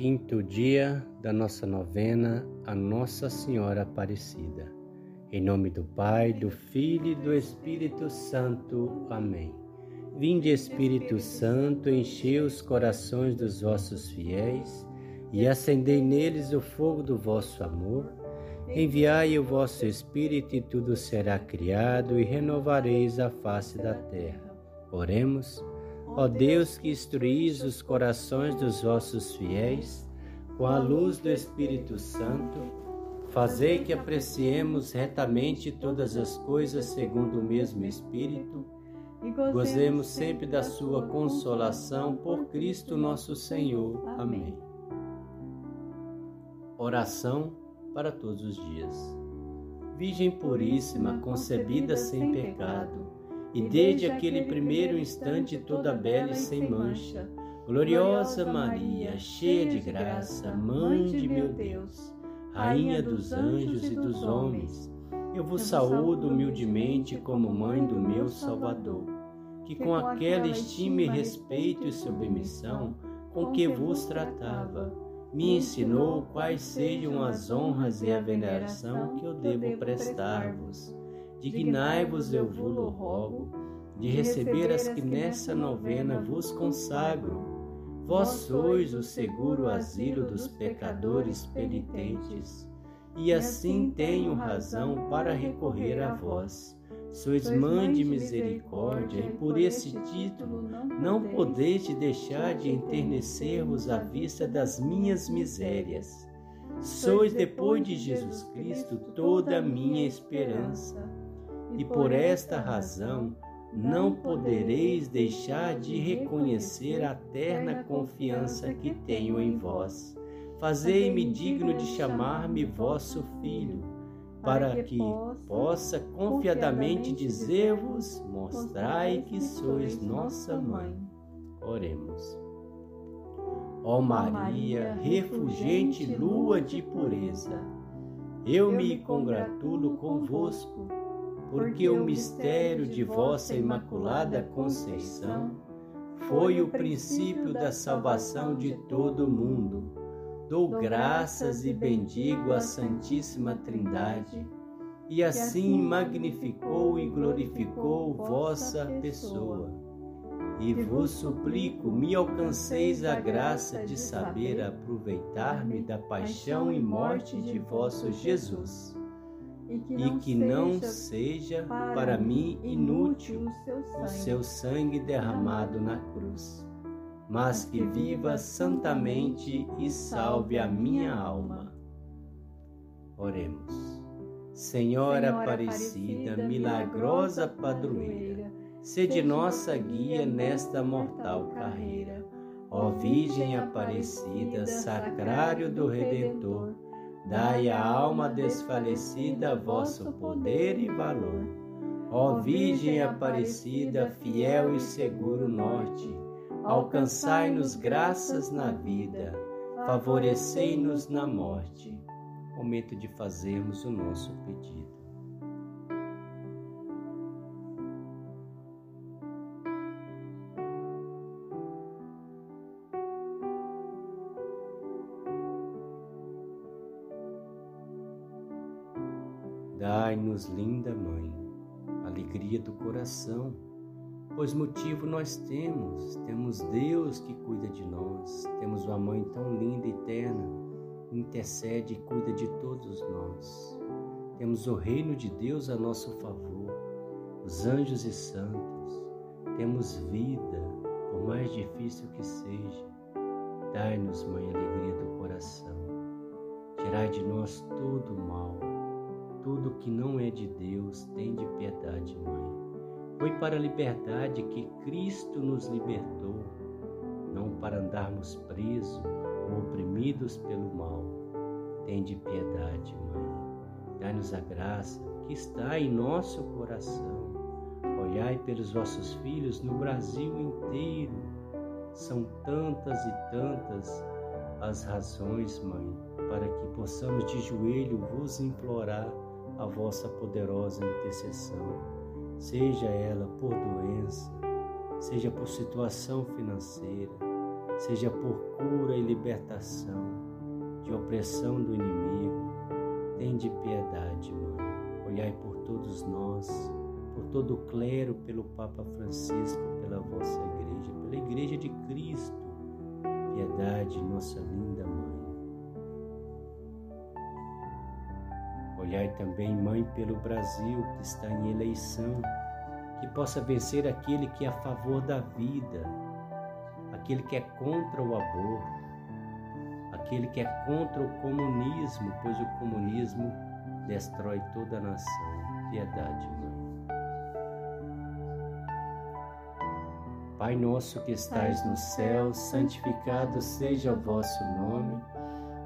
quinto dia da nossa novena a Nossa Senhora Aparecida. Em nome do Pai, do Filho e do Espírito Santo. Amém. Vinde, Espírito Santo, enchei os corações dos vossos fiéis e acendei neles o fogo do vosso amor. Enviai o vosso Espírito e tudo será criado e renovareis a face da terra. Oremos. Ó Deus que instruís os corações dos vossos fiéis com a luz do Espírito Santo, fazei que apreciemos retamente todas as coisas segundo o mesmo Espírito e gozemos sempre da sua consolação por Cristo nosso Senhor. Amém. Oração para todos os dias. Virgem Puríssima, concebida sem pecado, e desde aquele primeiro instante toda bela e sem mancha. Gloriosa Maria, cheia de graça, Mãe de meu Deus, Rainha dos anjos e dos homens, eu vos saúdo humildemente como Mãe do meu Salvador, que com aquela estima e respeito e submissão com que vos tratava, me ensinou quais sejam as honras e a veneração que eu devo prestar-vos dignai-vos, eu vos rogo, de receber as que nessa novena vos consagro. Vós sois o seguro asilo dos pecadores penitentes, e assim tenho razão para recorrer a vós. Sois mãe de misericórdia, e por esse título não podeis deixar de enternecer-vos à vista das minhas misérias. Sois, depois de Jesus Cristo, toda a minha esperança e por esta razão não podereis deixar de reconhecer a terna confiança que tenho em vós. Fazei-me digno de chamar-me vosso filho, para que possa confiadamente dizer-vos: mostrai que sois nossa mãe. Oremos. Ó Maria, refugente lua de pureza, eu me congratulo convosco porque o mistério de vossa Imaculada Conceição foi o princípio da salvação de todo o mundo. Dou graças e bendigo a Santíssima Trindade, e assim magnificou e glorificou vossa pessoa. E vos suplico, me alcanceis a graça de saber aproveitar-me da paixão e morte de vosso Jesus e que não, que não seja, seja para mim inútil o seu sangue derramado na cruz, mas que viva santamente e salve a minha alma. Oremos. Senhora Aparecida, milagrosa padroeira, sede nossa guia nesta mortal carreira. Ó Virgem Aparecida, sacrário do Redentor, Dai à alma desfalecida vosso poder e valor. Ó Virgem Aparecida, fiel e seguro norte, alcançai-nos graças na vida, favorecei-nos na morte. Momento de fazermos o nosso pedido. Linda Mãe, alegria do coração, pois motivo nós temos, temos Deus que cuida de nós, temos uma Mãe tão linda e eterna, intercede e cuida de todos nós. Temos o reino de Deus a nosso favor, os anjos e santos, temos vida, por mais difícil que seja. Dai-nos, Mãe, alegria do coração. Tirai de nós todo o mal tudo que não é de Deus, tem de piedade, Mãe. Foi para a liberdade que Cristo nos libertou, não para andarmos presos ou oprimidos pelo mal. Tem de piedade, Mãe. Dai-nos a graça que está em nosso coração. Olhai pelos vossos filhos no Brasil inteiro. São tantas e tantas as razões, Mãe, para que possamos de joelho vos implorar a vossa poderosa intercessão, seja ela por doença, seja por situação financeira, seja por cura e libertação de opressão do inimigo. Tende piedade, Mãe. Olhai por todos nós, por todo o clero, pelo Papa Francisco, pela vossa igreja, pela igreja de Cristo. Piedade, nossa linda Olhai também, Mãe, pelo Brasil que está em eleição, que possa vencer aquele que é a favor da vida, aquele que é contra o aborto, aquele que é contra o comunismo, pois o comunismo destrói toda a nação. Piedade, Mãe. Pai nosso que estais no céu, santificado seja o vosso nome.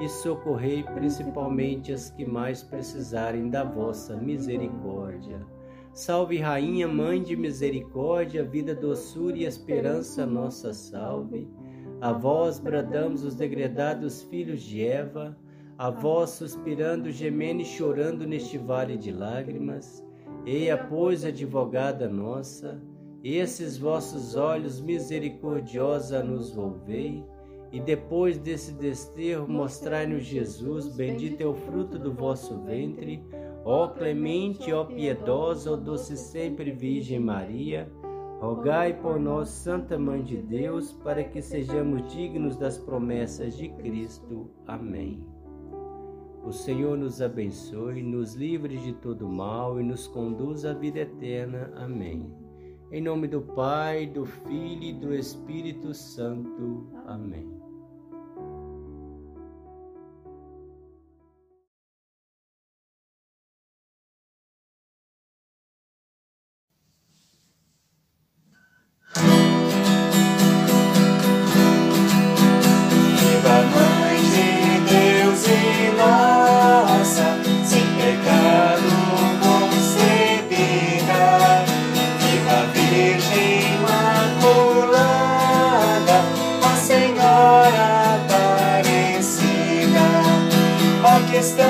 e socorrei principalmente as que mais precisarem da vossa misericórdia. Salve, Rainha, Mãe de Misericórdia, vida, doçura e esperança, nossa salve. A vós bradamos os degredados filhos de Eva, a vós suspirando, gemendo e chorando neste vale de lágrimas. Eia, pois, advogada nossa, esses vossos olhos misericordiosa nos volvei, e depois desse desterro mostrai-nos Jesus, bendito é o fruto do vosso ventre, Ó clemente, ó piedosa, ó doce sempre Virgem Maria, rogai por nós, Santa Mãe de Deus, para que sejamos dignos das promessas de Cristo. Amém. O Senhor nos abençoe, nos livre de todo mal e nos conduz à vida eterna. Amém. Em nome do Pai, do Filho e do Espírito Santo. Amém.